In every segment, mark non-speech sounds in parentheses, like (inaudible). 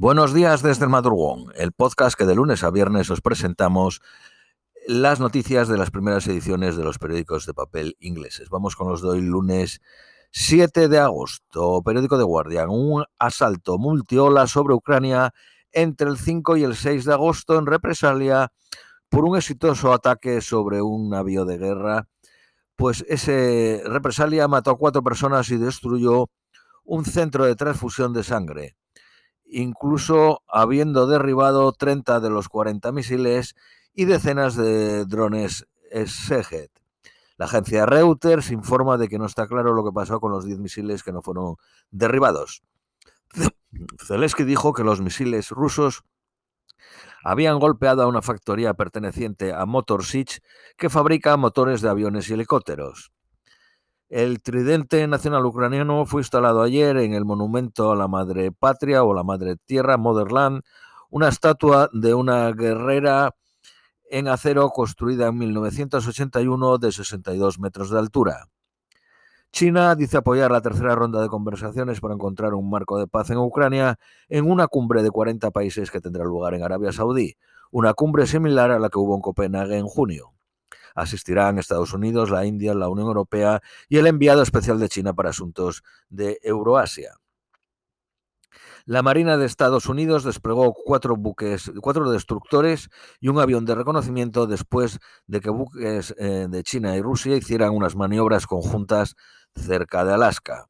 Buenos días desde el madrugón, el podcast que de lunes a viernes os presentamos las noticias de las primeras ediciones de los periódicos de papel ingleses. Vamos con los de hoy, lunes 7 de agosto. Periódico de Guardian. Un asalto multiola sobre Ucrania entre el 5 y el 6 de agosto en represalia por un exitoso ataque sobre un navío de guerra. Pues ese represalia mató a cuatro personas y destruyó un centro de transfusión de sangre, incluso habiendo derribado 30 de los 40 misiles y decenas de drones Seget. La agencia Reuters informa de que no está claro lo que pasó con los 10 misiles que no fueron derribados. (coughs) Zelensky dijo que los misiles rusos habían golpeado a una factoría perteneciente a Motor Sich que fabrica motores de aviones y helicópteros. El tridente nacional ucraniano fue instalado ayer en el monumento a la Madre Patria o la Madre Tierra, Motherland, una estatua de una guerrera en acero construida en 1981 de 62 metros de altura. China dice apoyar la tercera ronda de conversaciones para encontrar un marco de paz en Ucrania en una cumbre de 40 países que tendrá lugar en Arabia Saudí, una cumbre similar a la que hubo en Copenhague en junio. Asistirán Estados Unidos, la India, la Unión Europea y el enviado especial de China para asuntos de Euroasia. La Marina de Estados Unidos desplegó cuatro buques, cuatro destructores y un avión de reconocimiento después de que buques eh, de China y Rusia hicieran unas maniobras conjuntas cerca de Alaska.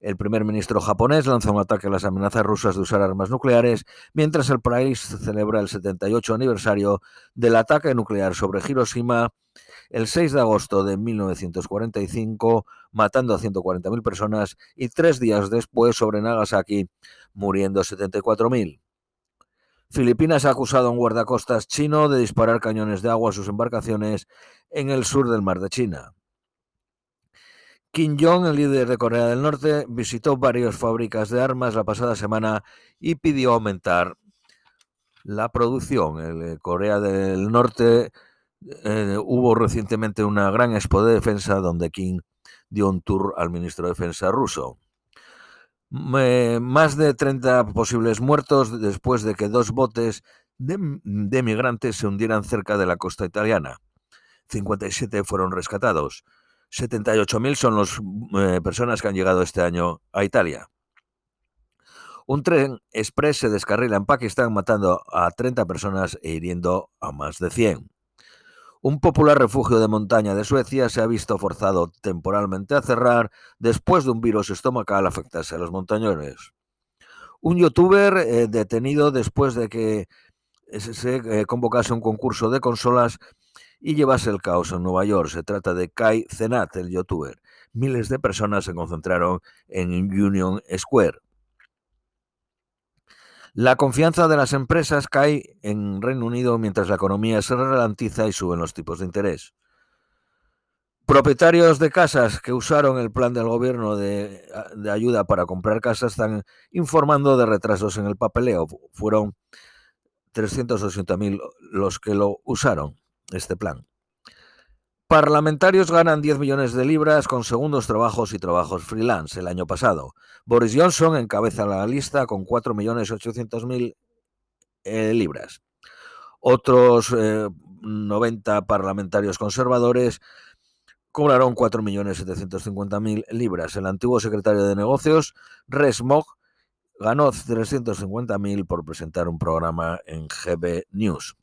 El primer ministro japonés lanzó un ataque a las amenazas rusas de usar armas nucleares, mientras el país celebra el 78 aniversario del ataque nuclear sobre Hiroshima el 6 de agosto de 1945, matando a 140.000 personas, y tres días después sobre Nagasaki, muriendo 74.000. Filipinas ha acusado a un guardacostas chino de disparar cañones de agua a sus embarcaciones en el sur del mar de China. Kim Jong, el líder de Corea del Norte, visitó varias fábricas de armas la pasada semana y pidió aumentar la producción. En eh, Corea del Norte eh, hubo recientemente una gran expo de defensa donde Kim dio un tour al ministro de Defensa ruso. más de 30 posibles muertos después de que dos botes de, de migrantes se hundieran cerca de la costa italiana. 57 fueron rescatados. 78.000 son las eh, personas que han llegado este año a Italia. Un tren express se descarrila en Pakistán matando a 30 personas e hiriendo a más de 100. Un popular refugio de montaña de Suecia se ha visto forzado temporalmente a cerrar después de un virus estomacal afectase a los montañones. Un youtuber eh, detenido después de que se eh, convocase un concurso de consolas y llevase el caos en Nueva York. Se trata de Kai Zenat, el youtuber. Miles de personas se concentraron en Union Square. La confianza de las empresas cae en Reino Unido mientras la economía se ralentiza y suben los tipos de interés. Propietarios de casas que usaron el plan del gobierno de, ayuda para comprar casas están informando de retrasos en el papeleo. Fueron 380.000 los que lo usaron, este plan. Parlamentarios ganan 10 millones de libras con segundos trabajos y trabajos freelance el año pasado. Boris Johnson encabeza la lista con 4.800.000 eh, libras. Otros 90 eh, parlamentarios conservadores cobraron 4.750.000 libras. El antiguo secretario de negocios, Resmog, ganó 350.000 por presentar un programa en GB News.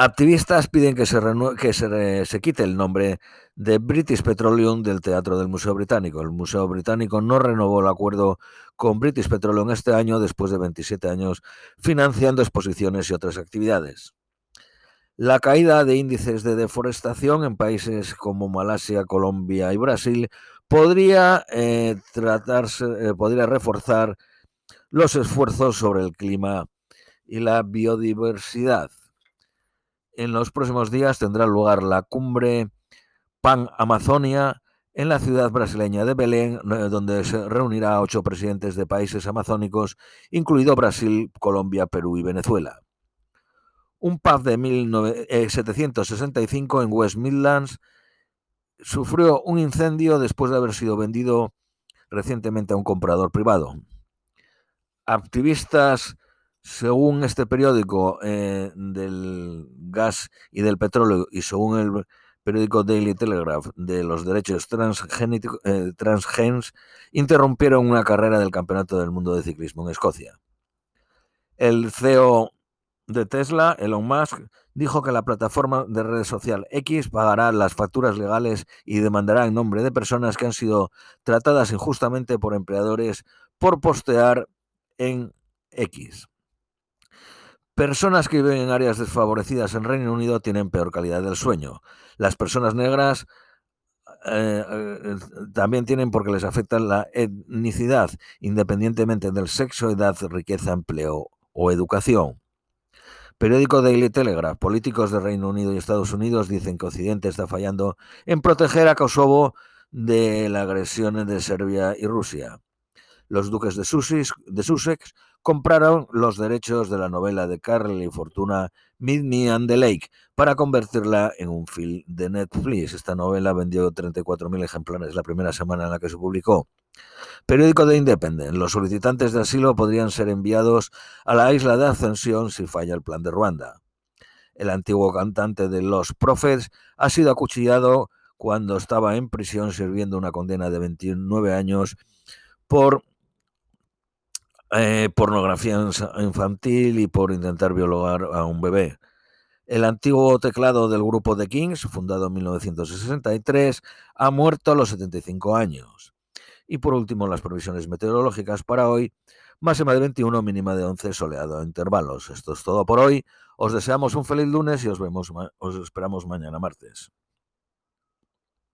Activistas piden que, se, quite el nombre de British Petroleum del Teatro del Museo Británico. El Museo Británico no renovó el acuerdo con British Petroleum este año después de 27 años financiando exposiciones y otras actividades. La caída de índices de deforestación en países como Malasia, Colombia y Brasil podría, eh, tratarse, eh, podría reforzar los esfuerzos sobre el clima y la biodiversidad en los próximos días tendrá lugar la cumbre Pan Amazonia en la ciudad brasileña de Belén, donde se reunirá a ocho presidentes de países amazónicos, incluido Brasil, Colombia, Perú y Venezuela. Un pub de 1765 en West Midlands sufrió un incendio después de haber sido vendido recientemente a un comprador privado. activistas, según este periódico eh, del gas y del petróleo y según el periódico Daily Telegraph de los derechos eh, transgens, interrumpieron una carrera del Campeonato del Mundo de Ciclismo en Escocia. El CEO de Tesla, Elon Musk, dijo que la plataforma de red social X pagará las facturas legales y demandará en nombre de personas que han sido tratadas injustamente por empleadores por postear en X. Personas que viven en áreas desfavorecidas en Reino Unido tienen peor calidad del sueño. Las personas negras eh, eh, también tienen porque les afecta la etnicidad, independientemente del sexo, edad, riqueza, empleo o educación. Periódico Daily Telegraph. Políticos de Reino Unido y Estados Unidos dicen que Occidente está fallando en proteger a Kosovo de las agresiones de Serbia y Rusia. Los duques de Sussex, compraron los derechos de la novela de Carly Fortuna Meet Me and the Lake para convertirla en un film de Netflix. Esta novela vendió 34.000 ejemplares la primera semana en la que se publicó. Periódico de Independent. Los solicitantes de asilo podrían ser enviados a la isla de Ascensión si falla el plan de Ruanda. El antiguo cantante de Los Prophets ha sido acuchillado cuando estaba en prisión sirviendo una condena de 29 años por eh, pornografía infantil y por intentar violar a un bebé. El antiguo teclado del grupo The Kings, fundado en 1963, ha muerto a los 75 años. Y por último, las previsiones meteorológicas para hoy. Máxima de 21, mínima de 11, soleado a intervalos. Esto es todo por hoy. Os deseamos un feliz lunes y os vemos, os esperamos mañana martes.